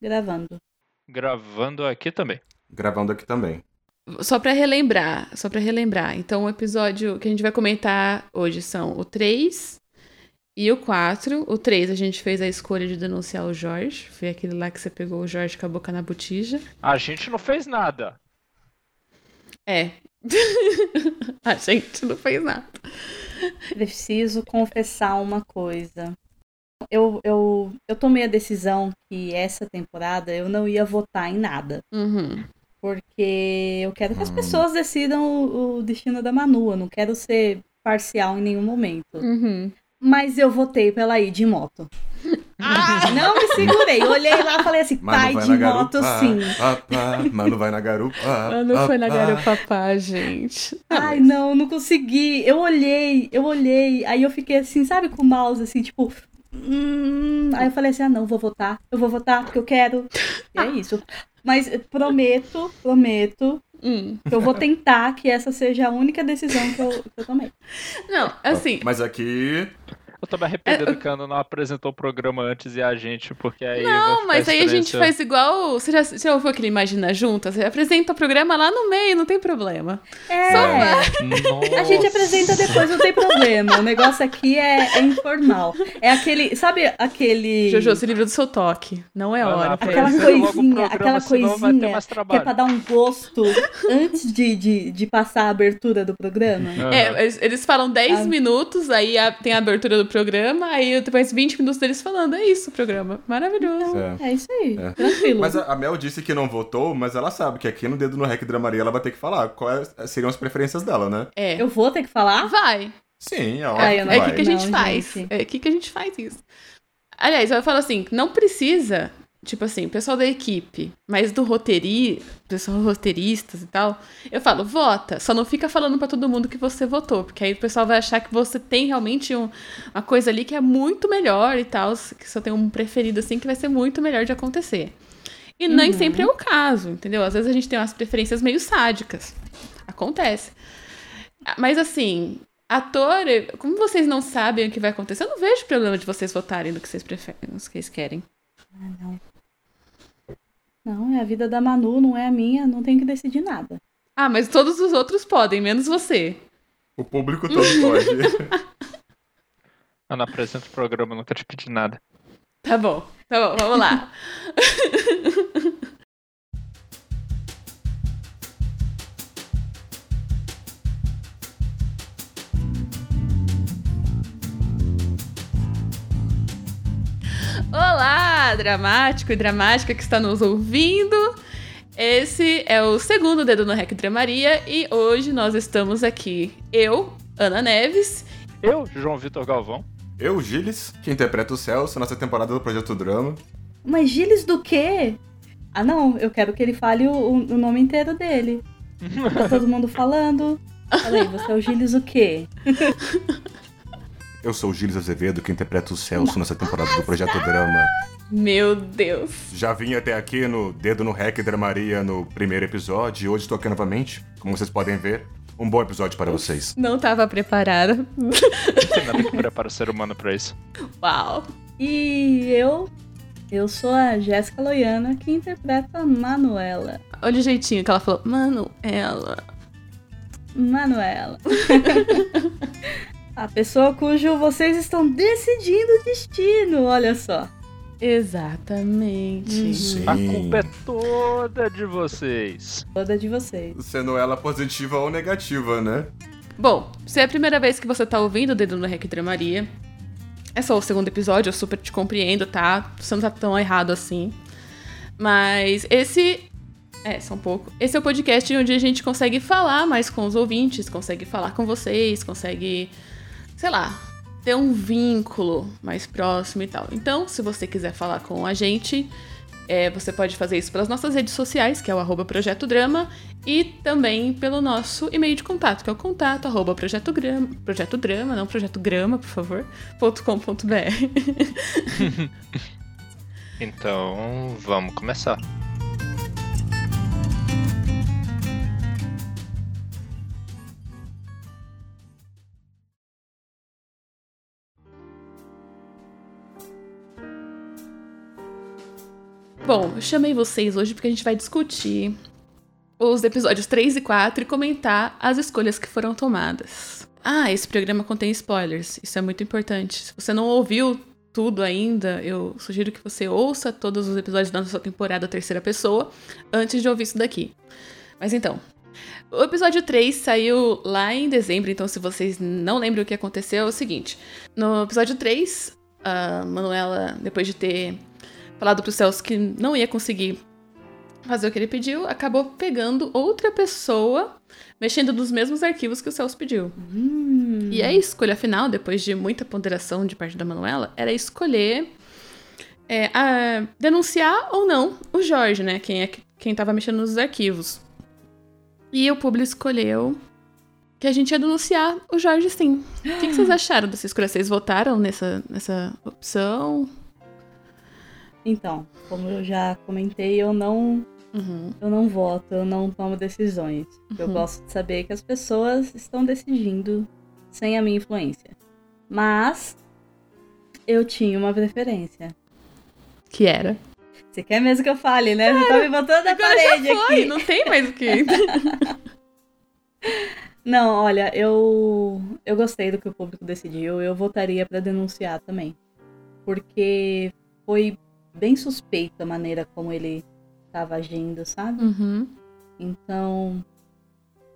Gravando. Gravando aqui também. Gravando aqui também. Só pra relembrar, só pra relembrar. Então, o episódio que a gente vai comentar hoje são o 3 e o 4. O 3 a gente fez a escolha de denunciar o Jorge. Foi aquele lá que você pegou o Jorge com a boca na botija. A gente não fez nada. É. a gente não fez nada. Preciso confessar uma coisa. Eu, eu, eu tomei a decisão que essa temporada eu não ia votar em nada. Uhum. Porque eu quero que as Hum. pessoas decidam o, o destino da Manu. Eu não quero ser parcial em nenhum momento. Uhum. Mas eu votei pela ir de moto. Não me segurei. Olhei lá e falei assim, pai vai de moto garupa, sim. pá, pá, Mano vai na garupa. Ah, não foi na pá, Garopapá, gente. Ai, não, não consegui. Eu olhei, eu olhei. Aí eu fiquei assim, sabe, com o mouse, assim, tipo. Hum. Aí eu falei assim: ah, não, vou votar. Eu vou votar porque eu quero. E é isso. Mas prometo, prometo Hum. que eu vou tentar que essa seja a única decisão que eu, que eu tomei. Não, assim, Mas aqui. Eu tô me arrependendo que a Ana não apresentou o programa antes e a gente, porque aí. vai Não, ficar mas aí a gente faz igual. Você já, você já ouviu aquele Imagina Juntas? Você apresenta o programa lá no meio, não tem problema. É. Nossa. A gente apresenta depois, não tem problema. O negócio aqui é, é informal. É aquele. Sabe aquele. Jojo, se livra do seu toque. Não é hora Aquela coisinha, programa, aquela coisinha Que é pra dar um gosto antes de, de, de passar a abertura do programa. Aham. É, eles, eles falam 10 Ah. minutos, aí a- tem a abertura do programa, aí depois 20 minutos deles falando. É isso o programa. Maravilhoso. É. É isso aí. É. Tranquilo. Mas a, a Mel disse que não votou, mas ela sabe que aqui no Dedo no Rec Dramaria ela vai ter que falar quais seriam as preferências dela, né? É. Eu vou ter que falar? Vai. Sim, é óbvio que É vai. aqui que a gente Não, faz. gente. É aqui que a gente faz isso. Aliás, eu falo assim, não precisa, tipo assim, o pessoal da equipe, mas do roteiri, pessoal roteiristas e tal, eu falo, vota, só não fica falando pra todo mundo que você votou, porque aí o pessoal vai achar que você tem realmente um- uma coisa ali que é muito melhor e tal, que só tem um preferido assim que vai ser muito melhor de acontecer. E nem Uhum. sempre é o caso, entendeu? Às vezes a gente tem umas preferências meio sádicas. Acontece. Mas assim, ator, como vocês não sabem o que vai acontecer, eu não vejo problema de vocês votarem no que vocês preferem, no que vocês querem. Ah, não. Não, é a vida da Manu, não é a minha, não tenho que decidir nada. Ah, mas todos os outros podem, menos você. O público todo pode. Ana apresenta o programa, nunca te pedi nada. Tá bom, tá bom, vamos lá. Olá, dramático e dramática que está nos ouvindo. Esse é o segundo Dedo no Rec Dramaria e hoje nós estamos aqui, eu, Ana Neves, Eu, João Vitor Galvão. Eu, Gilles, que interpreta o Celso nessa temporada do Projeto Drama. Mas Gilles do quê? Ah, não, eu quero que ele fale o, o- nome inteiro dele. Tá todo mundo falando. Fala aí, você é o Gilles o quê? Eu sou o Gilles Azevedo, que interpreta o Celso nessa temporada do Projeto Drama. meu Deus. Já vim até aqui no Dedo no Rec Dramaria no primeiro episódio e hoje estou aqui novamente, como vocês podem ver. Um bom episódio para vocês. Não tava preparada. Não tem nada que prepara o ser humano pra isso. Uau. E eu, eu sou a Jéssica Loiana, que interpreta a Manuela. Olha o jeitinho que ela falou. Mano, ela. Manuela. a pessoa cujo vocês estão decidindo o destino, olha só. Exatamente. Sim. A culpa é toda de vocês. Toda de vocês. Sendo ela positiva ou negativa, né? Bom, se é a primeira vez que você tá ouvindo o Dedo no Rec Maria, é só o segundo episódio, eu super te compreendo, tá? Você não tá tão errado assim. Mas esse. É, só um pouco. Esse é o podcast onde a gente consegue falar mais com os ouvintes, consegue falar com vocês, consegue, sei lá, ter um vínculo mais próximo e tal. Então, se você quiser falar com a gente, é, você pode fazer isso pelas nossas redes sociais, que é o arroba Projeto Drama, e também pelo nosso e-mail de contato, que é o contato arroba Projeto Grama, Projeto Drama, não Projeto Grama, por favor, .com.br. Então, vamos começar. Bom, eu chamei vocês hoje porque a gente vai discutir os episódios 3 e 4 e comentar as escolhas que foram tomadas. Ah, esse programa contém spoilers, isso é muito importante. Se você não ouviu tudo ainda, eu sugiro que você ouça todos os episódios da nossa temporada terceira pessoa antes de ouvir isso daqui. Mas então, o episódio 3 saiu lá em dezembro, então se vocês não lembram o que aconteceu, é o seguinte. No episódio 3, a Manuela, depois de ter falado pro Celso que não ia conseguir fazer o que ele pediu, acabou pegando outra pessoa, mexendo nos mesmos arquivos que o Celso pediu. Hum. E a escolha final, depois de muita ponderação de parte da Manuela, era escolher é, a- denunciar ou não o Jorge, né? Quem é que- quem tava mexendo nos arquivos. E o público escolheu que a gente ia denunciar o Jorge sim. O que, que vocês acharam dessa escolha? Vocês votaram nessa, nessa opção? Então, como eu já comentei, eu não, Uhum. eu não voto, eu não tomo decisões. Eu Uhum. gosto de saber que as pessoas estão decidindo sem a minha influência. Mas eu tinha uma preferência. Que era? Você quer mesmo que eu fale, né? Você tá me botando na parede já foi, aqui. não tem mais o que. Não, olha, eu eu gostei do que o público decidiu. Eu votaria pra denunciar também, porque foi bem suspeita a maneira como ele estava agindo, sabe? Uhum. Então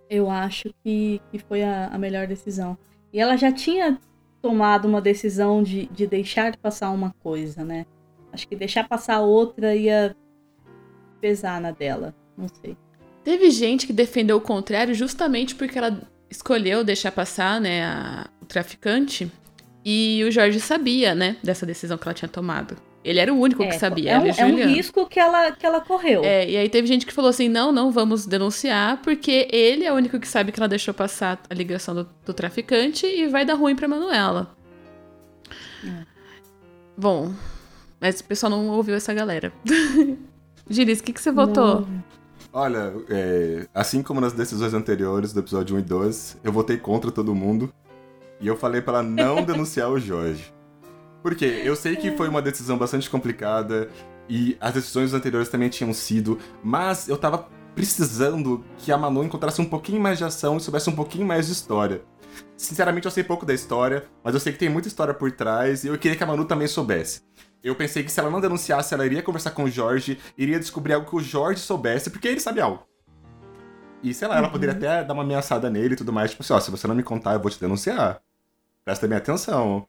eu acho que, que foi a, a melhor decisão. E ela já tinha tomado uma decisão de, de deixar passar uma coisa, né? Acho que deixar passar outra ia pesar na dela. Não sei. Teve gente que defendeu o contrário justamente porque ela escolheu deixar passar, né, a- o traficante. E o Jorge sabia, né, dessa decisão que ela tinha tomado. Ele era o único que sabia. É um, é um risco que ela, que ela correu. É, e aí teve gente que falou assim: não, não vamos denunciar, porque ele é o único que sabe que ela deixou passar a ligação do, do traficante e vai dar ruim pra Manuela. É. Bom, mas o pessoal não ouviu essa galera. Giris, o que, que você votou? Não. Olha, é, assim como nas decisões anteriores do episódio 1 e 12, eu votei contra todo mundo. E eu falei pra ela não denunciar o Jorge. Por quê? Eu sei que foi uma decisão bastante complicada e as decisões anteriores também tinham sido, mas eu tava precisando que a Manu encontrasse um pouquinho mais de ação e soubesse um pouquinho mais de história. Sinceramente, eu sei pouco da história, mas eu sei que tem muita história por trás e eu queria que a Manu também soubesse. Eu pensei que se ela não denunciasse, ela iria conversar com o Jorge, iria descobrir algo que o Jorge soubesse, porque ele sabe algo. E sei lá, ela poderia até dar uma ameaçada nele e tudo mais, tipo assim, ó, se você não me contar, eu vou te denunciar. Presta bem atenção.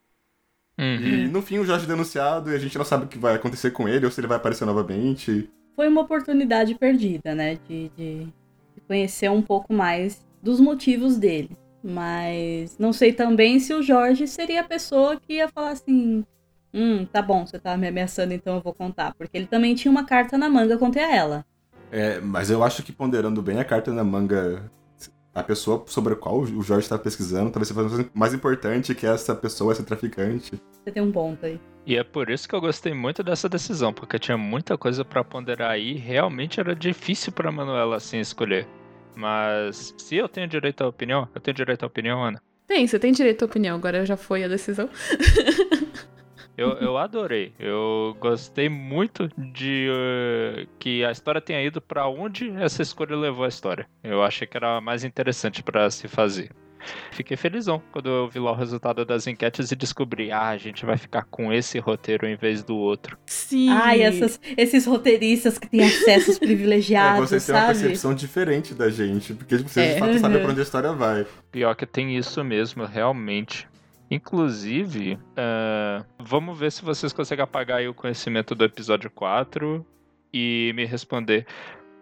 Uhum. E no fim o Jorge é denunciado e a gente não sabe o que vai acontecer com ele ou se ele vai aparecer novamente. Foi uma oportunidade perdida, né? De, de, de conhecer um pouco mais dos motivos dele. Mas não sei também se o Jorge seria a pessoa que ia falar assim: Hum, tá bom, você tá me ameaçando, então eu vou contar. Porque ele também tinha uma carta na manga contra ela. É, mas eu acho que ponderando bem a carta na manga, a pessoa sobre a qual o Jorge está pesquisando, talvez seja mais importante que essa pessoa, esse traficante. Você tem um ponto aí. E é por isso que eu gostei muito dessa decisão, porque tinha muita coisa pra ponderar aí, e realmente era difícil pra Manuela assim escolher. Mas se eu tenho direito à opinião, eu tenho direito à opinião, Ana. Tem, você tem direito à opinião, agora já foi a decisão. Eu, eu adorei. Eu gostei muito de eh, que a história tenha ido pra onde essa escolha levou a história. Eu achei que era mais interessante pra se fazer. Fiquei felizão quando eu vi lá o resultado das enquetes e descobri, ah, a gente vai ficar com esse roteiro em vez do outro. Sim. Ai, essas, esses roteiristas que têm acessos É, privilegiados, vocês têm uma percepção diferente da gente, porque vocês É. de fato sabem Uhum. pra onde a história vai. Pior que tem isso mesmo, realmente. Inclusive, eh, vamos ver se vocês conseguem apagar o conhecimento do episódio 4 e me responder.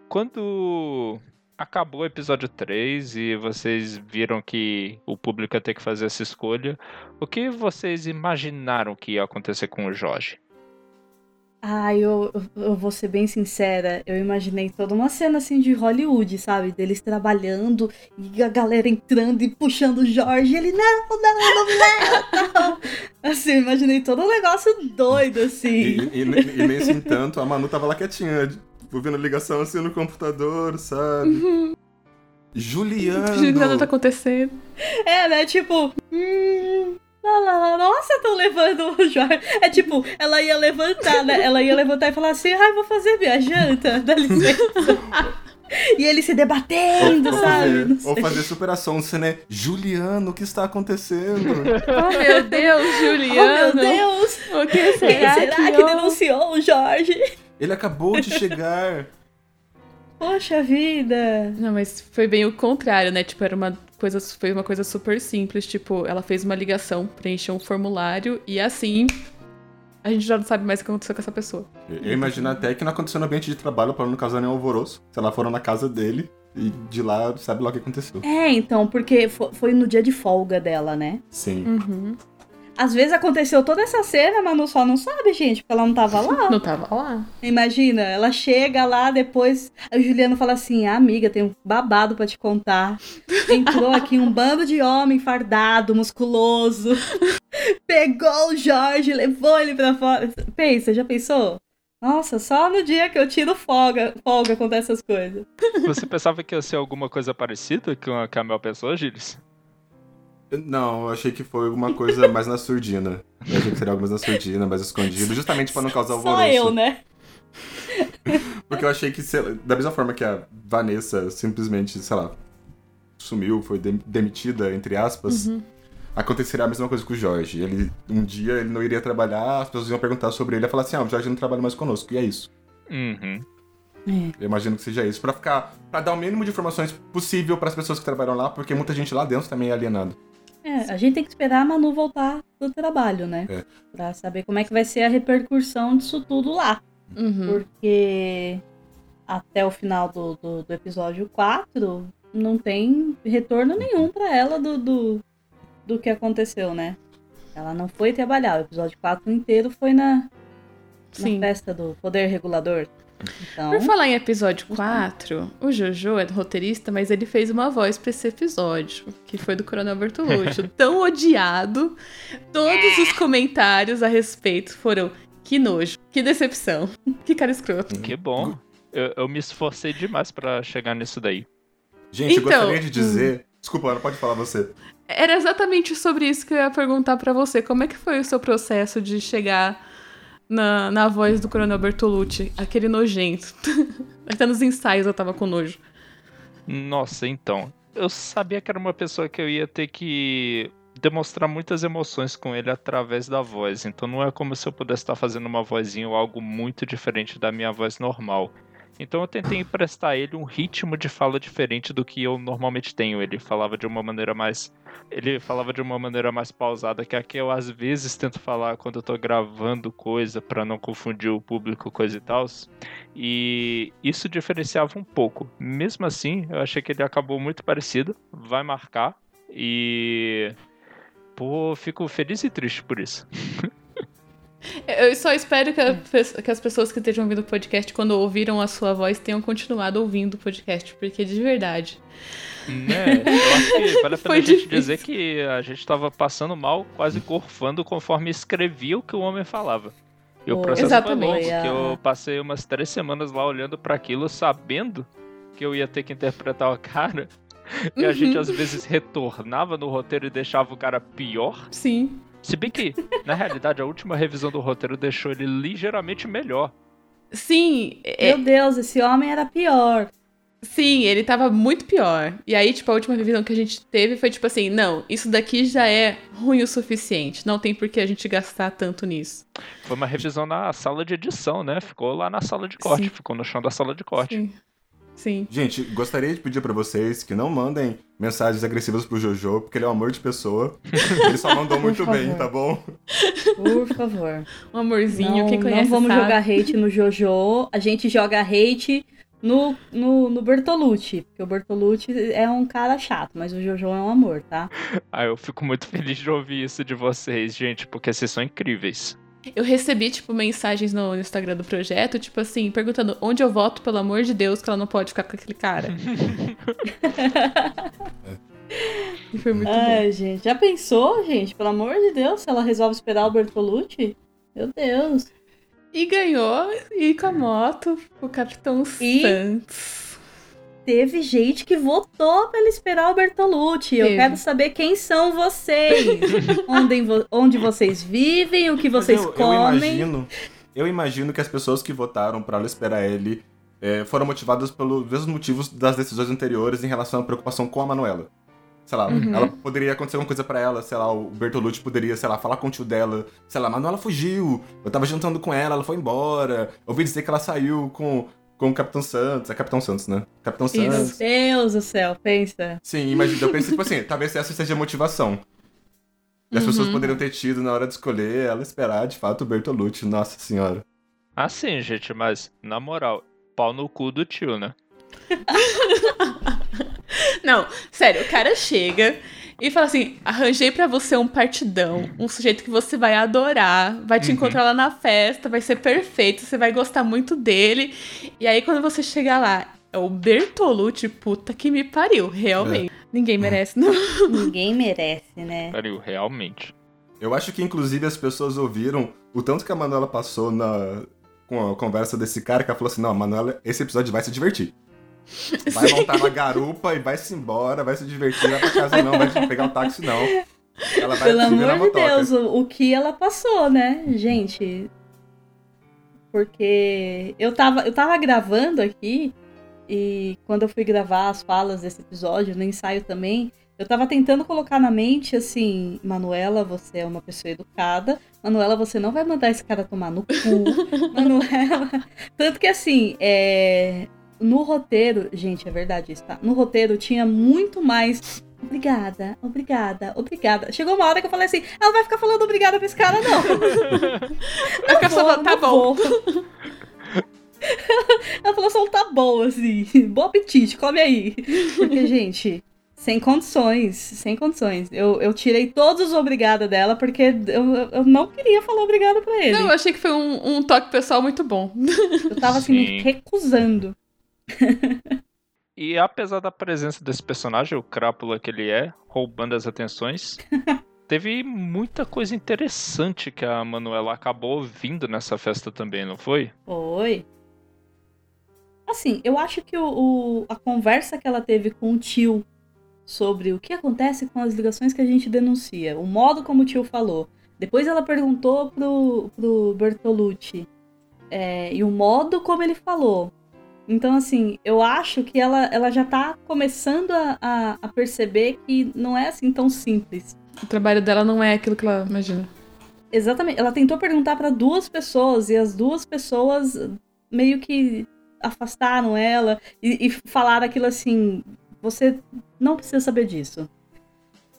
Quando acabou o episódio 3 e vocês viram que o público ia ter que fazer essa escolha, o que vocês imaginaram que ia acontecer com o Jorge? Ai, eu, eu- vou ser bem sincera, eu imaginei toda uma cena assim de Hollywood, sabe? Deles trabalhando e a galera entrando e puxando o Jorge. Ele, não, não, não, não, não. Assim, eu imaginei todo um negócio doido, assim. e, e, e nesse entanto, a Manu tava lá quietinha, ouvindo ligação assim no computador, sabe? Juliano! Nada tá acontecendo. É, né? Tipo, hum, Lá, lá, lá, nossa, estão levando o Jorge. É tipo, ela ia levantar, né? Ela ia levantar e falar assim, ai, vou fazer minha janta, dá licença. E ele se debatendo, Ou sabe? fazer, Não ou fazer superação, você, né? Juliano, o que está acontecendo? Oh, meu Deus, Oh, Juliano. meu Deus! O que Quem será, será que houve? denunciou o Jorge? Ele acabou de chegar. Poxa vida! Não, mas foi bem o contrário, né? Tipo, era uma coisa, foi uma coisa super simples. Tipo, ela fez uma ligação, preencheu um formulário e assim a gente já não sabe mais o que aconteceu com essa pessoa. Eu imagino até que não aconteceu no ambiente de trabalho para não causar nenhum alvoroço. Se ela foram na casa dele e de lá sabe lá o que aconteceu. É, então, porque fo- foi no dia de folga dela, né? Sim. Uhum. Às vezes aconteceu toda essa cena, mas não só não sabe, gente, porque ela não tava lá. Não tava lá. Imagina, ela chega lá depois, o Juliano fala assim: ah, amiga, tem um babado pra te contar. Entrou aqui um bando de homem fardado, musculoso. Pegou o Jorge, levou ele pra fora. Pensa, já pensou? Nossa, só no dia que eu tiro folga, folga acontece essas coisas. Você pensava que ia ser alguma coisa parecida com a Camel pensou, Gilles? Não, eu achei que foi alguma coisa mais na surdina. Eu achei que seria algo mais na surdina, mais escondido, justamente para não causar alvoroço. Só eu, né? Porque eu achei que, sei lá, da mesma forma que a Vanessa simplesmente, sei lá, sumiu, foi dem- demitida, entre aspas, aconteceria a mesma coisa com o Jorge. Ele, um dia ele não iria trabalhar, as pessoas iam perguntar sobre ele e falar assim, ah, o Jorge não trabalha mais conosco, e é isso. Uhum. Eu imagino que seja isso, Pra ficar, para dar o mínimo de informações possível para as pessoas que trabalham lá, porque muita gente lá dentro também é alienado. É, a gente tem que esperar a Manu voltar do trabalho, né? É. Pra saber como é que vai ser a repercussão disso tudo lá. Uhum. Porque até o final do, do, do episódio 4 não tem retorno nenhum pra ela do, do, do que aconteceu, né? Ela não foi trabalhar. O episódio 4 inteiro foi na, na festa do poder regulador. Então, Por falar em episódio 4, o Jojo é roteirista, mas ele fez uma voz pra esse episódio, que foi do Coronel Bertolucci. Tão odiado. Todos os comentários a respeito foram que nojo, que decepção, que cara escroto. Que bom. Eu, eu me esforcei demais pra chegar nisso daí. Gente, eu Então, gostaria de dizer... Desculpa, Ana, pode falar você. Era exatamente sobre isso que eu ia perguntar pra você. Como é que foi o seu processo de chegar na, na voz do Coronel Bertolucci, aquele nojento? Até nos ensaios eu tava com nojo. Nossa, então. Eu sabia que era uma pessoa que eu ia ter que demonstrar muitas emoções com ele através da voz. Então não é como se eu pudesse estar fazendo uma vozinha ou algo muito diferente da minha voz normal. Então eu tentei emprestar ele um ritmo de fala diferente do que eu normalmente tenho. Ele falava de uma maneira mais. Ele falava de uma maneira mais pausada, que é que eu às vezes tento falar quando eu tô gravando coisa pra não confundir o público, coisa e tal. E isso diferenciava um pouco. Mesmo assim, eu achei que ele acabou muito parecido. Vai marcar. E. Pô, fico feliz e triste por isso. Eu só espero que, a que as pessoas que estejam ouvindo o podcast, quando ouviram a sua voz, tenham continuado ouvindo o podcast, porque de verdade. Né? Eu acho que vale a pena a gente difícil. dizer que a gente tava passando mal, quase gorfando conforme escrevia o que o homem falava. E o processo Exatamente. foi longo, que eu passei umas três semanas lá olhando pra aquilo, sabendo que eu ia ter que interpretar o cara. E a gente às vezes retornava no roteiro e deixava o cara pior. Sim. Se bem que, na realidade, a última revisão do roteiro deixou ele ligeiramente melhor. Sim, é- meu Deus, esse homem era pior. sim, ele tava muito pior. E aí, tipo, a última revisão que a gente teve foi tipo assim: não, isso daqui já é ruim o suficiente. Não tem por que a gente gastar tanto nisso. Foi uma revisão na sala de edição, né? Ficou lá na sala de corte, Sim. ficou no chão da sala de corte. Sim. Sim. Gente, gostaria de pedir pra vocês que não mandem mensagens agressivas pro Jojo, porque ele é um amor de pessoa. ele só mandou muito bem, tá bom? Por favor. Um amorzinho, não, quem conhece não vamos sabe. jogar hate no Jojo, a gente joga hate no, no, no Bertolucci. Porque o Bertolucci é um cara chato, mas o Jojo é um amor, tá? Ah, eu fico muito feliz de ouvir isso de vocês, gente, porque vocês são incríveis. Eu recebi, tipo, mensagens no, Instagram do projeto, tipo assim, perguntando onde eu voto, pelo amor de Deus, que ela não pode ficar com aquele cara. e foi muito bom. Ai, gente. Já pensou, gente? Pelo amor de Deus, se ela resolve esperar o Bertolucci? Meu Deus. E ganhou, e com a moto, o Capitão E- Santos. Teve gente que votou pra ele esperar o Bertolucci. Eu Teve. quero saber quem são vocês. onde, onde vocês vivem, o que vocês eu, eu comem. imagino, eu imagino que as pessoas que votaram pra ela esperar ele é, foram motivadas pelos mesmos motivos das decisões anteriores em relação à preocupação com a Manuela. Sei lá, Uhum. ela poderia acontecer alguma coisa pra ela, sei lá, o Bertolucci poderia, sei lá, falar com o tio dela, sei lá, Manuela fugiu, eu tava jantando com ela, ela foi embora, ouvi dizer que ela saiu com, com o Capitão Santos, é Capitão Santos, né? Capitão Meu Santos. Deus do céu, pensa. Sim, imagina, eu pensei, tipo assim, talvez essa seja a motivação. E as Uhum. pessoas poderiam ter tido na hora de escolher ela esperar, de fato, o Bertolucci, nossa senhora. Assim, gente, mas na moral, pau no cu do tio, né? Não, sério, o cara chega e fala assim: arranjei pra você um partidão, um sujeito que você vai adorar, vai te Uhum. encontrar lá na festa, vai ser perfeito, você vai gostar muito dele. E aí, quando você chegar lá, é o Bertolucci, puta que me pariu, realmente. Ninguém merece, não. Ninguém merece, né? Pariu, realmente. Eu acho que, inclusive, as pessoas ouviram o tanto que a Manuela passou na, com a conversa desse cara, que ela falou assim, não, a Manuela, esse episódio vai se divertir. Vai Sim. montar na garupa e vai se embora, vai se divertir, vai pra casa não, vai pegar o táxi não. Ela vai Pelo amor de motoca. Deus, o, o que ela passou, né, gente? Porque eu tava, eu tava gravando aqui e quando eu fui gravar as falas desse episódio, no ensaio também, eu tava tentando colocar na mente assim, Manuela, você é uma pessoa educada. Manuela, você não vai mandar esse cara tomar no cu. Manuela. Tanto que assim, é... no roteiro, gente, é verdade isso, tá? No roteiro tinha muito mais Obrigada, obrigada, obrigada. Chegou uma hora que eu falei assim: ela vai ficar falando obrigada pra esse cara, não. Vai ficar falando, tá bom. ela falou só um tá bom, assim. Bom apetite, come aí. Porque, gente, sem condições, sem condições. Eu, eu tirei todos os obrigada dela porque eu, eu não queria falar obrigada pra ele. Não, eu achei que foi um, um toque pessoal muito bom. Eu tava assim, me Sim. recusando. E apesar da presença desse personagem, o crápula que ele é, roubando as atenções, teve muita coisa interessante que a Manuela acabou ouvindo nessa festa também, não foi? Foi. Assim, eu acho que o, o- a conversa que ela teve com o tio sobre o que acontece com as ligações que a gente denuncia, o modo como o tio falou. Depois ela perguntou pro, pro Bertolucci é, e o modo como ele falou. Então, assim, eu acho que ela, ela já tá começando a, a, a perceber que não é assim tão simples. O trabalho dela não é aquilo que ela imagina. Exatamente. Ela tentou perguntar para duas pessoas e as duas pessoas meio que afastaram ela e, e falaram aquilo assim: você não precisa saber disso.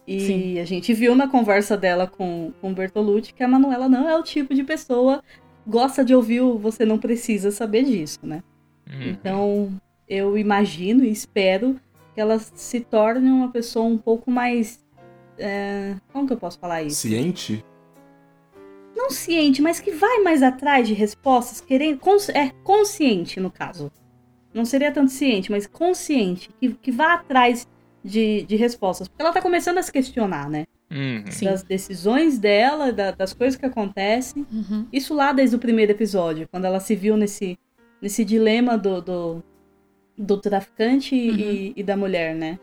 E Sim. a gente viu na conversa dela com, com o Bertolucci que a Manuela não é o tipo de pessoa que gosta de ouvir o você não precisa saber disso, né? Uhum. Então, eu imagino e espero que ela se torne uma pessoa um pouco mais. é, como que eu posso falar isso? Ciente? não ciente, mas que vai mais atrás de respostas, querendo. cons- é, consciente, no caso. Não seria tanto ciente, mas consciente. Que, que vá atrás de, de respostas. Porque ela tá começando a se questionar, né? Uhum. Das decisões dela, da- das coisas que acontecem. Uhum. Isso lá desde o primeiro episódio, quando ela se viu nesse, nesse dilema do, do, do traficante e, e da mulher, né?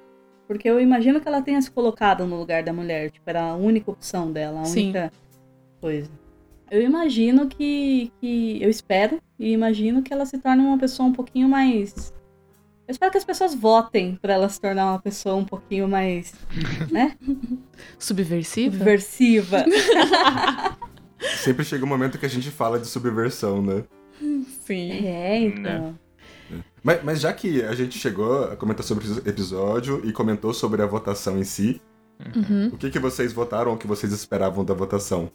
Porque eu imagino que ela tenha se colocado no lugar da mulher. Tipo, era a única opção dela, a Sim. única coisa. Eu imagino que, que. Eu espero e imagino que ela se torne uma pessoa um pouquinho mais. Eu espero que as pessoas votem pra ela se tornar uma pessoa um pouquinho mais Subversiva? subversiva. Sempre chega um momento que a gente fala de subversão, né? Sim. é, então. Mas, mas já que a gente chegou a comentar sobre esse episódio e comentou sobre a votação em si, Uhum. o que, que vocês votaram ou o que vocês esperavam da votação?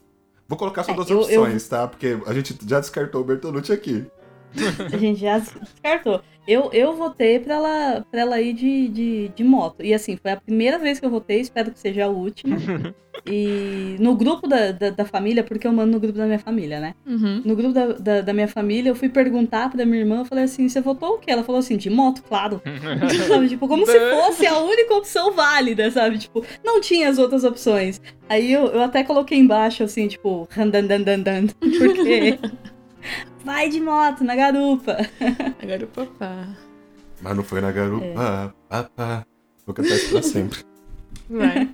Vou colocar só É, duas eu- eu- opções, tá? Porque a gente já descartou o Bertolucci aqui. A gente já descartou. Eu, eu votei pra ela, pra ela ir de, de, de moto. E assim, foi a primeira vez que eu votei, espero que seja a última. E no grupo da, da, da família, porque eu mando no grupo da minha família, né? Uhum. No grupo da, da, da minha família, eu fui perguntar pra minha irmã, eu falei assim, você votou o quê? Ela falou assim, de moto, claro. sabe, tipo, como se fosse a única opção válida, sabe? Tipo, não tinha as outras opções. Aí eu, eu até coloquei embaixo, assim, tipo, randandandandan, porque... Vai de moto, na garupa. Agora o papá. Mas não foi na garupa. Pá, pá. Vou cantar isso pra sempre. Vai.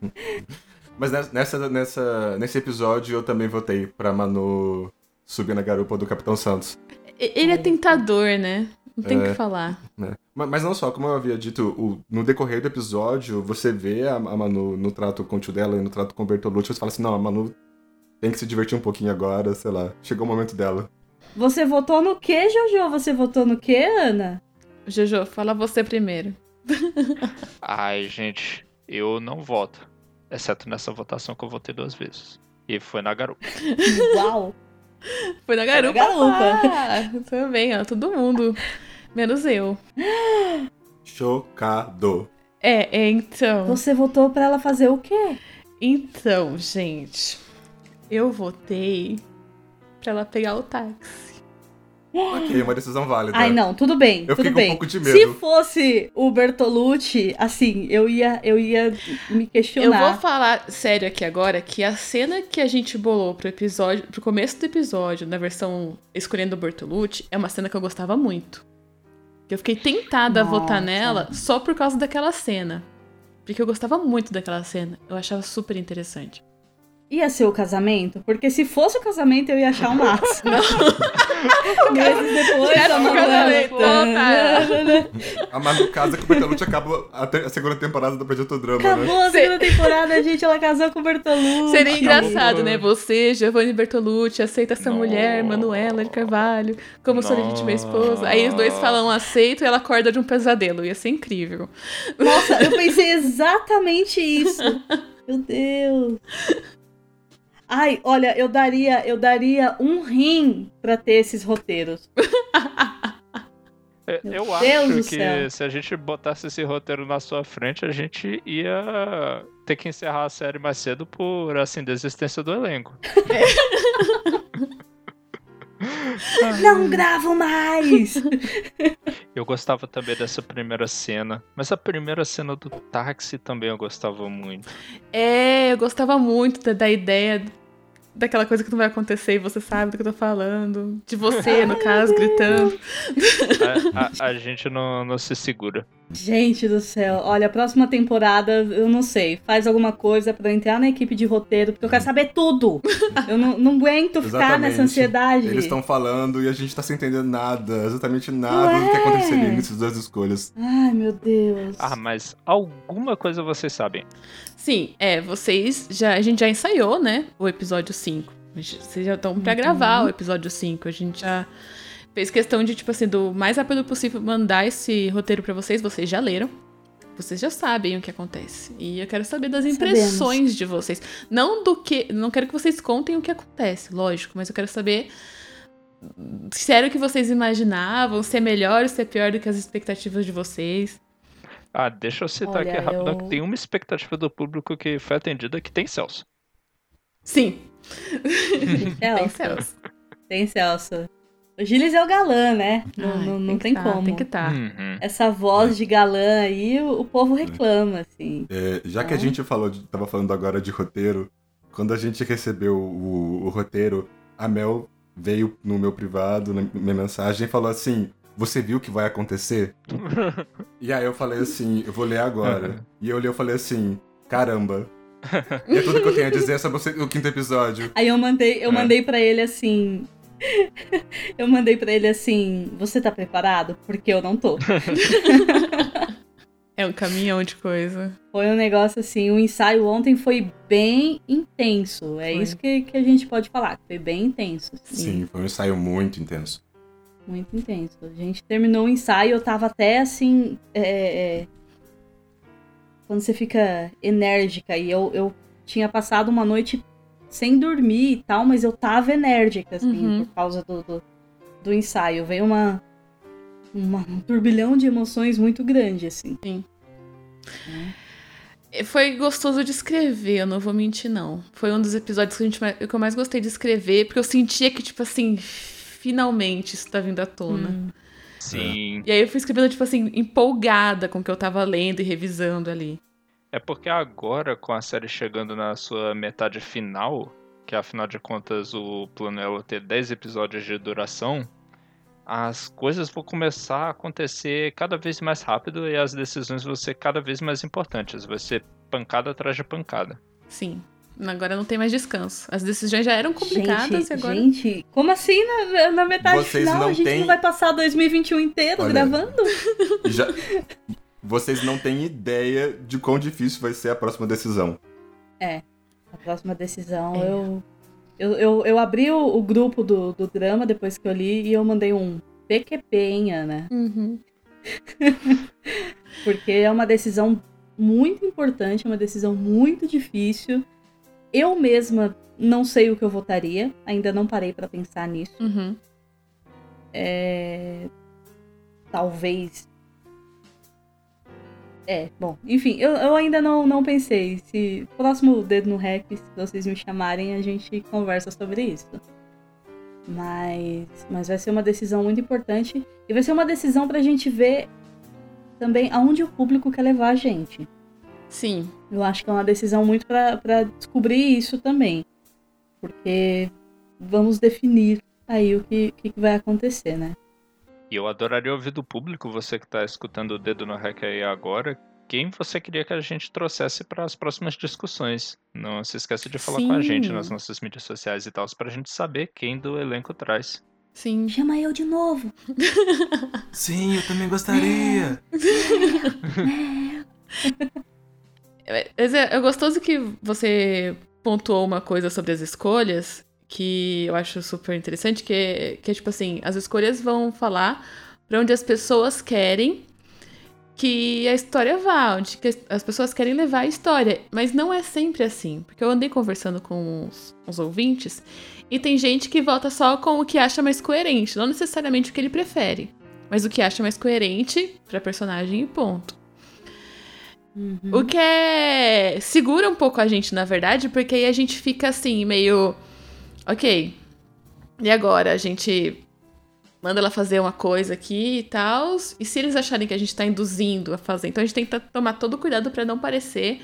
Mas nessa, nessa, nesse episódio eu também votei pra Manu subir na garupa do Capitão Santos. Ele é tentador, né? Não tem o É. que falar. né? Ma- Mas não só, como eu havia dito, o- no decorrer do episódio, você vê a, a Manu no trato com o tio dela e no trato com o Bertolucci, você fala assim, não, a Manu tem que se divertir um pouquinho agora, sei lá, chegou o momento dela. Você votou no quê, Jojo? Você votou no quê, Ana? Jojo, fala você primeiro. Ai, gente, eu não voto. Exceto nessa votação que eu votei duas vezes. E foi na garupa. Uau! Foi na garupa. garupa. Ah, também, ó. Todo mundo. Menos eu. Chocado. É, é, então. Você votou pra ela fazer o quê? Então, gente. Eu votei pra ela pegar o táxi. Ok, uma decisão válida. Ai, não, tudo bem, Eu tudo fiquei com bem. um pouco de Se medo. fosse o Bertolucci, assim, eu ia, eu ia me Eu questionar. vou falar sério aqui agora que a cena que a gente bolou pro episódio, pro começo do episódio, na versão escolhendo o Bertolucci, é uma cena que eu gostava muito. Eu fiquei tentada a votar Nossa. nela só por causa daquela cena. Porque eu gostava muito daquela cena. Eu achava super interessante. Ia ser o casamento? Porque se fosse o casamento, eu ia achar o máximo. Meses depois, Era a Manuela- casamento, A Manu casa com o Bertolucci acaba a, a segunda temporada do Projeto Drama, né? Acabou a segunda temporada, gente. Ela casou com o Bertolucci. Seria engraçado, Acabou. né? Você, Giovanni Bertolucci, aceita essa Não. mulher, Manuela de Carvalho, como sua legítima esposa. Aí os dois falam aceito e ela acorda de um pesadelo. Ia ser incrível. Nossa, eu pensei exatamente isso. Meu Deus. Ai, olha, eu daria, eu daria um rim pra ter esses roteiros. É, Meu Eu Deus acho que céu. se a gente botasse esse roteiro na sua frente, a gente ia ter que encerrar a série mais cedo por, assim, desistência do elenco. Não gravo mais! Eu gostava também dessa primeira cena, mas a primeira cena do táxi também eu gostava muito. É, eu gostava muito da, da ideia daquela coisa que não vai acontecer e você sabe do que eu tô falando. De você, no caso, gritando. A, a- a gente não, não se segura. Gente do céu, olha, a próxima temporada, eu não sei, faz alguma coisa pra eu entrar na equipe de roteiro, porque eu quero saber tudo. Eu não, não aguento ficar Exatamente. nessa ansiedade. Eles estão falando e a gente tá sem entender nada, exatamente nada do que Ué. aconteceria nessas duas escolhas. Ai, meu Deus. Ah, mas alguma coisa vocês sabem. Sim, é, vocês já. A gente já ensaiou, né? O episódio 5. A gente- Vocês já estão pra gravar o episódio 5. A gente já fez questão de, tipo assim, do mais rápido possível mandar esse roteiro pra vocês. Vocês já leram. Vocês já sabem o que acontece. E eu quero saber das impressões de vocês. Não do que. Não quero que vocês contem o que acontece, lógico, mas eu quero saber. Se era o que vocês imaginavam, se é melhor ou se é pior do que as expectativas de vocês. Ah, deixa eu citar Olha, aqui rapidão eu- que tem uma expectativa do público que foi atendida que tem Celso. Sim, tem Celso. Celso. Tem Celso. O Gilles é o galã, né? Não, Ai, não, não que tem tá, como. Tem que estar. Uhum. Essa voz de galã aí, o, o povo reclama, assim. É, já que a Ah. gente falou, de, tava falando agora de roteiro, quando a gente recebeu o, o roteiro, a Mel veio no meu privado, na minha mensagem, e falou assim: Você viu o que vai acontecer? e aí eu falei assim: Eu vou ler agora. e eu li eu falei assim: Caramba. e é tudo que eu tenho a dizer sobre o quinto episódio. Aí eu mandei, eu É. mandei para ele assim. eu mandei pra ele assim: Você tá preparado? Porque eu não tô. É um caminhão de coisa. Foi um negócio assim, o ensaio ontem foi bem intenso. É Foi. isso que, que a gente pode falar, foi bem intenso. assim. Sim, foi um ensaio muito intenso. Muito intenso. A gente terminou o ensaio, eu tava até assim. é, é, quando você fica enérgica, e eu, eu tinha passado uma noite sem dormir e tal, mas eu tava enérgica, assim, Uhum. por causa do, do, do ensaio. Veio uma, uma- um turbilhão de emoções muito grande, assim. Foi gostoso de escrever, eu não vou mentir, não. Foi um dos episódios que, a gente mais- que eu mais gostei de escrever, porque eu sentia que, tipo assim, finalmente isso tá vindo à tona. Hum. Sim. E aí eu fui escrevendo, tipo assim, empolgada com o que eu tava lendo e revisando ali. É porque agora, com a série chegando na sua metade final, que afinal de contas o plano é ela ter 10 episódios de duração, as coisas vão começar a acontecer cada vez mais rápido e as decisões vão ser cada vez mais importantes. Vai ser pancada atrás de pancada. Sim. Agora não tem mais descanso. As decisões já eram complicadas gente, e agora. Gente, como assim na, na metade Vocês final? não a gente têm- não vai passar 2021 inteiro Olha, gravando? Já... Vocês não têm ideia de quão difícil vai ser a próxima decisão. A próxima decisão, É. eu, eu, eu. Eu abri o, o grupo do, do drama depois que eu li e eu mandei um PQP, hein, Ana? Uhum. Porque é uma decisão muito importante, é uma decisão muito difícil. Eu mesma não sei o que eu votaria, ainda não parei pra pensar nisso. Uhum. É... Talvez. É, bom, enfim, eu, eu ainda não, não pensei. Se próximo dedo no rec, se vocês me chamarem, a gente conversa sobre isso. Mas, mas vai ser uma decisão muito importante e vai ser uma decisão pra gente ver também aonde o público quer levar a gente. Sim. Eu acho que é uma decisão muito pra pra descobrir isso também. Porque vamos definir aí o que que vai acontecer, né? E eu adoraria ouvir do público, você que tá escutando o dedo no rec aí agora, quem você queria que a gente trouxesse para as próximas discussões. Não se esqueça de falar com a gente Sim. nas nossas mídias sociais e tal, pra gente saber quem do elenco traz. Sim. Chama eu de novo. Sim, eu também gostaria. Mas é, é gostoso que você pontuou uma coisa sobre as escolhas que eu acho super interessante, que é, que é tipo assim, as escolhas vão falar pra onde as pessoas querem que a história vá, onde que as- as pessoas querem levar a história. Mas não é sempre assim, porque eu andei conversando com uns, uns ouvintes e tem gente que vota só com o que acha mais coerente, não necessariamente o que ele prefere, mas o que acha mais coerente pra personagem e ponto. Uhum. O que é. segura um pouco a gente, na verdade, porque aí a gente fica assim, meio. Ok. E agora? A gente manda ela fazer uma coisa aqui e tal. E se eles acharem que a gente tá induzindo a fazer? Então a gente tem que tomar todo cuidado pra não parecer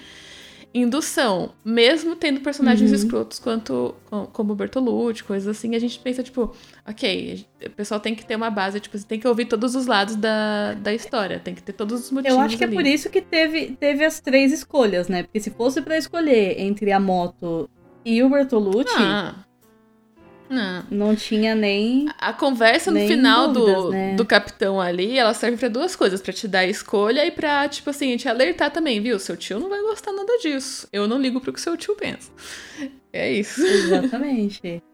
indução. Mesmo tendo personagens Uhum. escrotos quanto, com- como o Bertolucci, coisas assim, a gente pensa, tipo, ok, o pessoal tem que ter uma base, tipo, você tem que ouvir todos os lados da, da história, tem que ter todos os motivos. Eu acho que é ali. por isso que teve, teve as três escolhas, né? Porque se fosse pra escolher entre a moto e o Bertolucci, Ah. Não. não tinha nem. A conversa no final dúvidas, do, né? do capitão ali, ela serve pra duas coisas, Pra te dar a escolha e pra, tipo assim, te alertar também, viu? Seu tio não vai gostar nada disso. Eu não ligo pro que seu tio pensa. É isso. Exatamente.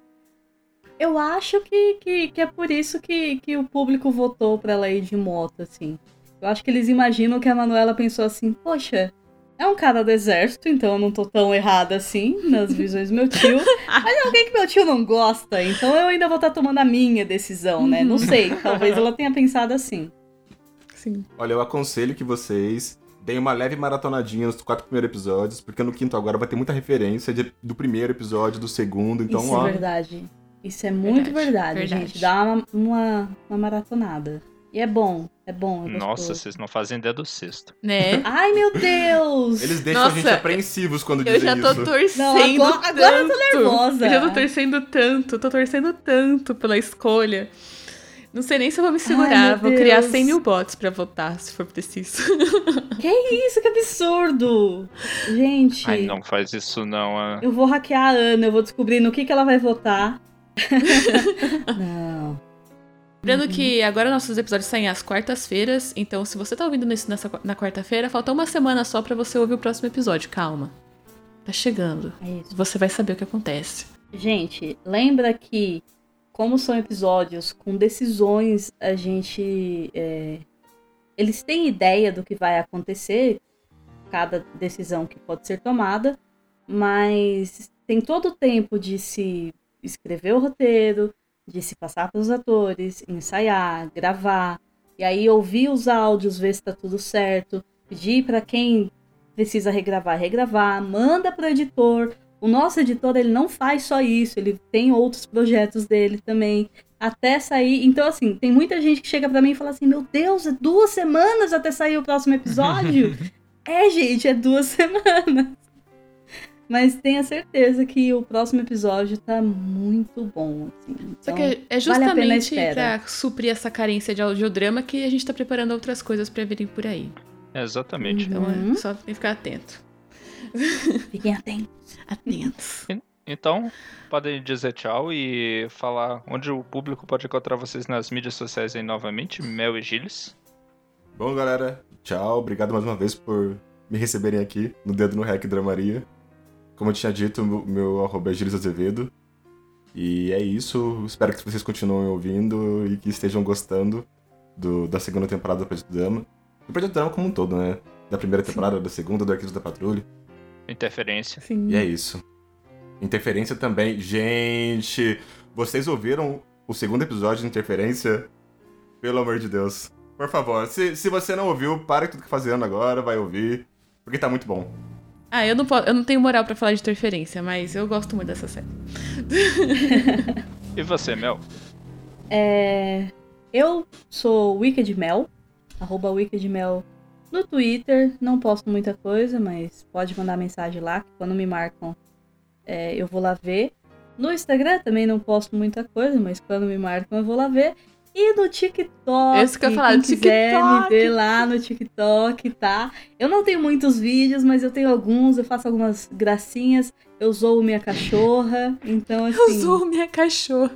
Eu acho que, que, que é por isso que, que o público votou pra ela ir de moto, assim. Eu acho que eles imaginam que a Manuela pensou assim, poxa, é um cara do exército, então eu não tô tão errada assim nas visões do meu tio. Mas é alguém que meu tio não gosta, então eu ainda vou estar tomando a minha decisão, né? Não sei, talvez ela tenha pensado assim. Sim. Olha, eu aconselho que vocês deem uma leve maratonadinha nos quatro primeiros episódios, porque no quinto agora vai ter muita referência de- do primeiro episódio, do segundo, então Isso ó. é verdade. Isso é muito Verdade, verdade, verdade. gente. Dá uma, uma, uma maratonada. E é bom, é bom. É Nossa, vocês não fazem ideia do sexto. Né? Ai, meu Deus! Eles deixam a gente Nossa, apreensivos quando Eu dizem já tô isso. torcendo Não, agora- agora eu tô tanto. nervosa. Eu já tô torcendo tanto, tô torcendo tanto pela escolha. Não sei nem se eu vou me segurar. meu vou criar Deus. 100 mil bots pra votar, se for preciso. Que isso, que absurdo! Gente, Ai, não faz isso não. ah. eu vou hackear a Ana, eu vou descobrir no que, que ela vai votar. não. Lembrando que agora nossos episódios saem às quartas-feiras, então se você tá ouvindo isso nessa, na quarta-feira, falta uma semana só pra você ouvir o próximo episódio. Calma. Tá chegando. É isso. Você vai saber o que acontece. Gente, lembra que, como são episódios com decisões, a gente. é, eles têm ideia do que vai acontecer, cada decisão que pode ser tomada, mas tem todo o tempo de se escrever o roteiro, de se passar para os atores, ensaiar, gravar, e aí ouvir os áudios, ver se tá tudo certo, pedir para quem precisa regravar, regravar, manda para o editor. O nosso editor, ele não faz só isso, ele tem outros projetos dele também, até sair. Então, assim, tem muita gente que chega para mim e fala assim: Meu Deus, é duas semanas até sair o próximo episódio? é, gente, é duas semanas. Mas tenha certeza que o próximo episódio tá muito bom. Assim. Só Então, que é vale justamente espera. pra suprir essa carência de audiodrama que a gente tá preparando outras coisas pra virem por aí. Exatamente. Então Uhum. é só tem que ficar atento. Fiquem atentos. Atentos. Então, podem dizer tchau e falar onde o público pode encontrar vocês nas mídias sociais aí novamente, Mel e Gilles. Bom, galera, tchau. Obrigado mais uma vez por me receberem aqui no Dedo no Rec Dramaria. Como eu tinha dito, meu, meu arroba é Gilles Azevedo. E é isso. Espero que vocês continuem ouvindo e que estejam gostando do- da segunda temporada do Projeto Dama. Do Projeto Dama como um todo, né? Da primeira temporada, da segunda, do Arquivos da Patrulha. Interferência. Sim. E é isso. Interferência também. Gente, vocês ouviram o segundo episódio de Interferência? Pelo amor de Deus. Por favor, se, se você não ouviu, para tudo que tá fazendo agora, vai ouvir. Porque tá muito bom. Ah, eu não, posso, eu não tenho moral pra falar de interferência, mas eu gosto muito dessa série. E você, Mel? É, eu sou Wicked Mel, arroba Wicked Mel no Twitter. Não posto muita coisa, mas pode mandar mensagem lá, que quando me marcam é, eu vou lá ver. No Instagram também não posto muita coisa, mas quando me marcam eu vou lá ver. E no TikTok, Isso que eu falar, no quiser me TikTok. ver lá no TikTok, tá? Eu não tenho muitos vídeos, mas eu tenho alguns, eu faço algumas gracinhas, eu zoo minha cachorra, então assim... Eu sou minha cachorra.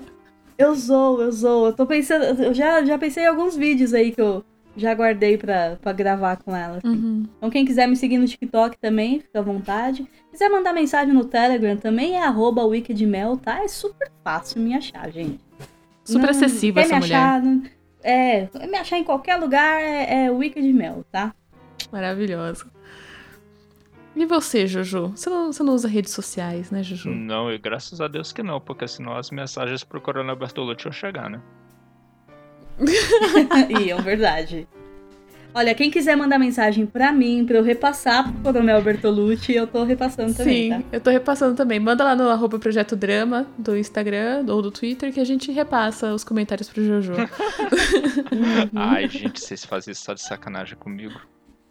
Eu zoo, eu zoo. Eu tô pensando. Eu já, já pensei em alguns vídeos aí que eu já guardei pra, pra gravar com ela. assim. Uhum. Então, quem quiser me seguir no TikTok também, fica à vontade. Quiser mandar mensagem no Telegram também, é arroba wickedmel, tá? É super fácil me achar, gente. Super Não- acessível quer essa me mulher. achar, não- é, quer me achar em qualquer lugar é, é wickedmel, tá? Maravilhosa. E você, Jojo? Você não, você não usa redes sociais, né, Jojo? Não, e graças a Deus que não, porque senão as mensagens pro Coronel Bertolucci iam chegar, né? e é verdade. Olha, quem quiser mandar mensagem pra mim, pra eu repassar pro Coronel Bertolucci, eu tô repassando também, Sim, tá? eu tô repassando também. Manda lá no arroba Projeto Drama do Instagram ou do Twitter que a gente repassa os comentários pro Jojo. Uhum. Ai, gente, vocês fazem isso só de sacanagem comigo.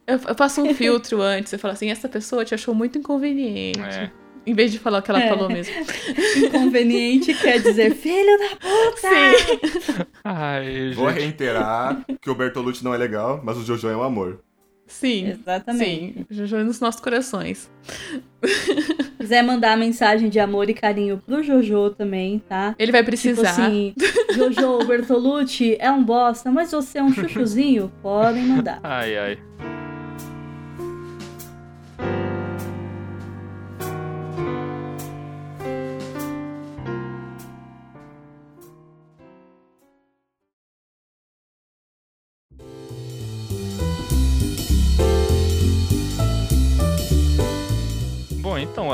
eu, eu faço um filtro antes. Eu falo assim, essa pessoa te achou muito inconveniente. É. Em vez de falar o que ela É. falou mesmo. Inconveniente quer dizer filho da puta! Ai, Vou reiterar que o Bertolucci não é legal, mas o Jojo é um amor. Sim. Exatamente. Sim, Jojo é nos nossos corações. quiser mandar mensagem de amor e carinho pro Jojo também, tá? Ele vai Tipo precisar. assim, Jojo Bertolucci é um bosta, mas você é um chuchuzinho? Podem mandar. Ai, ai.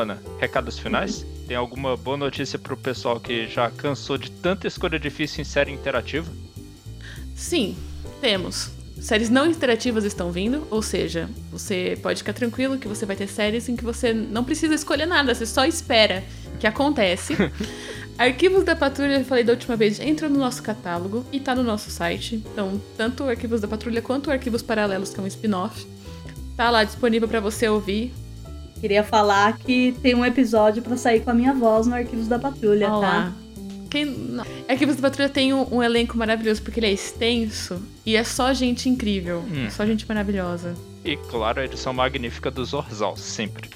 Ana, recados finais? Tem alguma boa notícia pro pessoal que já cansou de tanta escolha difícil em série interativa? Sim, temos. Séries não interativas estão vindo, ou seja, você pode ficar tranquilo que você vai ter séries em que você não precisa escolher nada, você só espera que acontece. Arquivos da Patrulha, eu falei da última vez, entra no nosso catálogo e tá no nosso site. Então, tanto o Arquivos da Patrulha quanto o Arquivos Paralelos, que é um spin-off, tá lá disponível pra você ouvir. Queria falar que tem um episódio pra sair com a minha voz no Arquivos da Patrulha, Olha tá? Quem... não. Arquivos da Patrulha tem um, um elenco maravilhoso, porque ele é extenso e é só gente incrível, Hum. só gente maravilhosa. E, claro, a edição magnífica do Zorzal, sempre.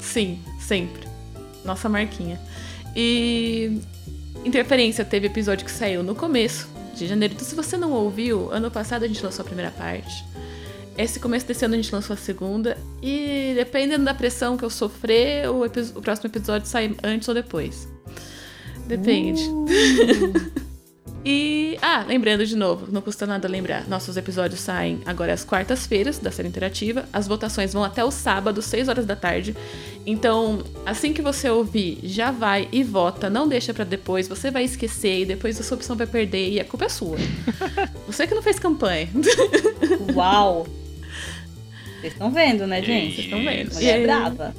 Sim, sempre. Nossa marquinha. E Interferência teve episódio que saiu no começo de janeiro. Então, se você não ouviu, ano passado a gente lançou a primeira parte. Esse começo desse ano a gente lançou a segunda. E dependendo da pressão que eu sofrer, o, o próximo episódio sai antes ou depois. Depende. E, ah, lembrando de novo, não custa nada lembrar, nossos episódios saem agora às quartas-feiras da série interativa. As votações vão até o sábado, 6 horas da tarde. Então, assim que você ouvir, já vai e vota, não deixa pra depois, você vai esquecer e depois a sua opção vai perder e a culpa é sua. você que não fez campanha. Uau! Vocês estão vendo, né, gente? Vocês estão vendo. Mulher aí- brava.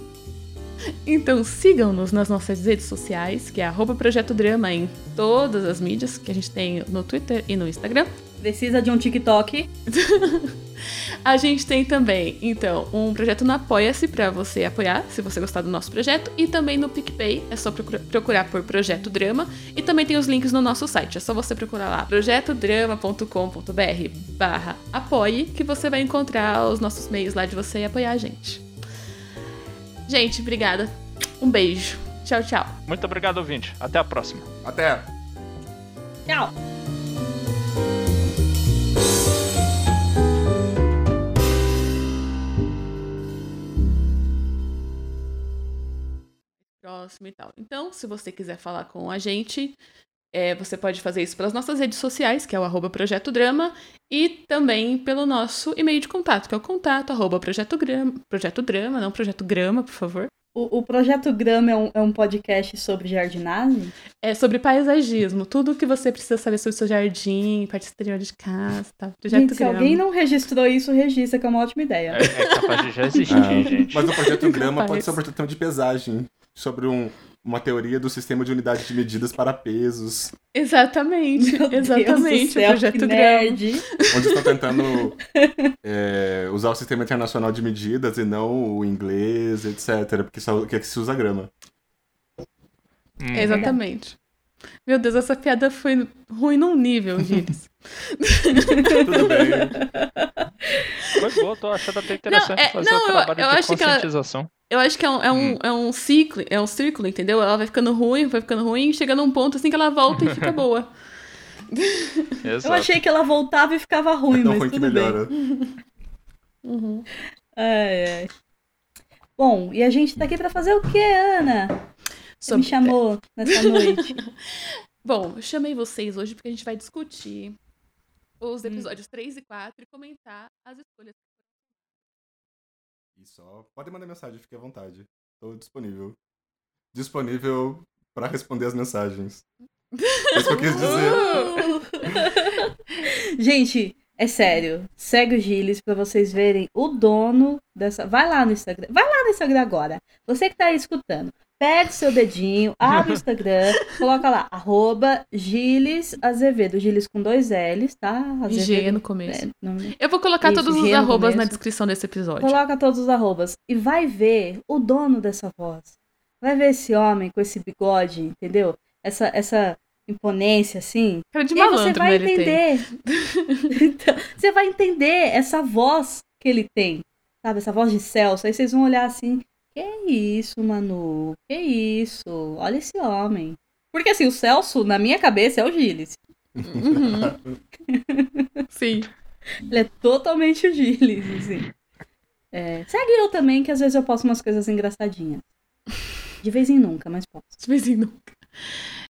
Então sigam-nos nas nossas redes sociais, que é arroba Projeto Drama em todas as mídias que a gente tem no Twitter e no Instagram. Precisa de um TikTok. A gente tem também, então, um projeto no Apoia-se pra você apoiar, se você gostar do nosso projeto, e também no PicPay, é só procura- procurar por Projeto Drama, e também tem os links no nosso site, é só você procurar lá, projetodrama.com.br barra apoie, que você vai encontrar os nossos meios lá de você apoiar a gente. Gente, obrigada. Um beijo. Tchau, tchau. Muito obrigado, ouvinte. Até a próxima. Até! Tchau. Próximo e tal. Então, se você quiser falar com a gente, é, você pode fazer isso pelas nossas redes sociais, que é o arroba Projeto Drama, e também pelo nosso e-mail de contato, que é o contato arroba Projeto Grama, Projeto Drama, não Projeto Grama, por favor. O, o Projeto Grama é um, é um podcast sobre jardinagem? É sobre paisagismo, tudo que você precisa saber sobre o seu jardim, parte exterior de casa, tá? Projeto Gente, se Grama. alguém não registrou isso, registra, que é uma ótima ideia. É, é capaz de já existir, Ah, gente. Mas o projeto Grama Capaz. pode ser um projeto de pesagem. Sobre um- uma teoria do sistema de unidade de medidas para pesos. Exatamente, Meu Deus exatamente, do céu, Projeto nerd. Onde estão tentando é, usar o sistema internacional de medidas e não o inglês, etc. Porque só que, é que se usa grama. Hum. Exatamente. Meu Deus, essa piada foi ruim num nível, Gilles. Tudo bem. Foi boa, tô achando até interessante é- fazer não, o eu- trabalho eu de acho que ela- conscientização. Eu acho que é um, é um, Hum. é um ciclo, é um círculo, entendeu? Ela vai ficando ruim, vai ficando ruim, chega num ponto assim que ela volta e fica boa. Exato. Eu achei que ela voltava e ficava ruim, É mas ruim que tudo bem. Uhum. Ai, ai. Bom, e a gente tá aqui pra fazer o quê, Ana? Você Sobre- me chamou nessa noite. Bom, eu chamei vocês hoje porque a gente vai discutir os Hum. episódios 3 e 4 e comentar as escolhas. E só pode mandar mensagem, fique à vontade. Estou disponível. Disponível para responder as mensagens. É isso que eu quis dizer. Gente, é sério. Segue o Gilles pra vocês verem o dono dessa. Vai lá no Instagram. Vai lá no Instagram agora. Você que tá aí escutando. Pega o seu dedinho, abre o Instagram, coloca lá, arroba Gilles Azevedo. Gilles com dois L's, tá? E G Azevedo. no começo. é, não- Eu vou colocar Isso, todos os arrobas na descrição desse episódio. Coloca todos os arrobas e vai ver o dono dessa voz. Vai ver esse homem com esse bigode, entendeu? Essa, essa imponência, assim. Cara de E aí você malandro, vai né, entender. Então, você vai entender essa voz que ele tem. Sabe? Essa voz de Celso. Aí vocês vão olhar assim. Que isso, Manu? Que isso? Olha esse homem. Porque assim, o Celso, na minha cabeça, é o Gilles. Uhum. Sim. Ele é totalmente o Gilles, assim. É, segue eu também, que às vezes eu posto umas coisas engraçadinhas. De vez em nunca, mas posso. De vez em nunca.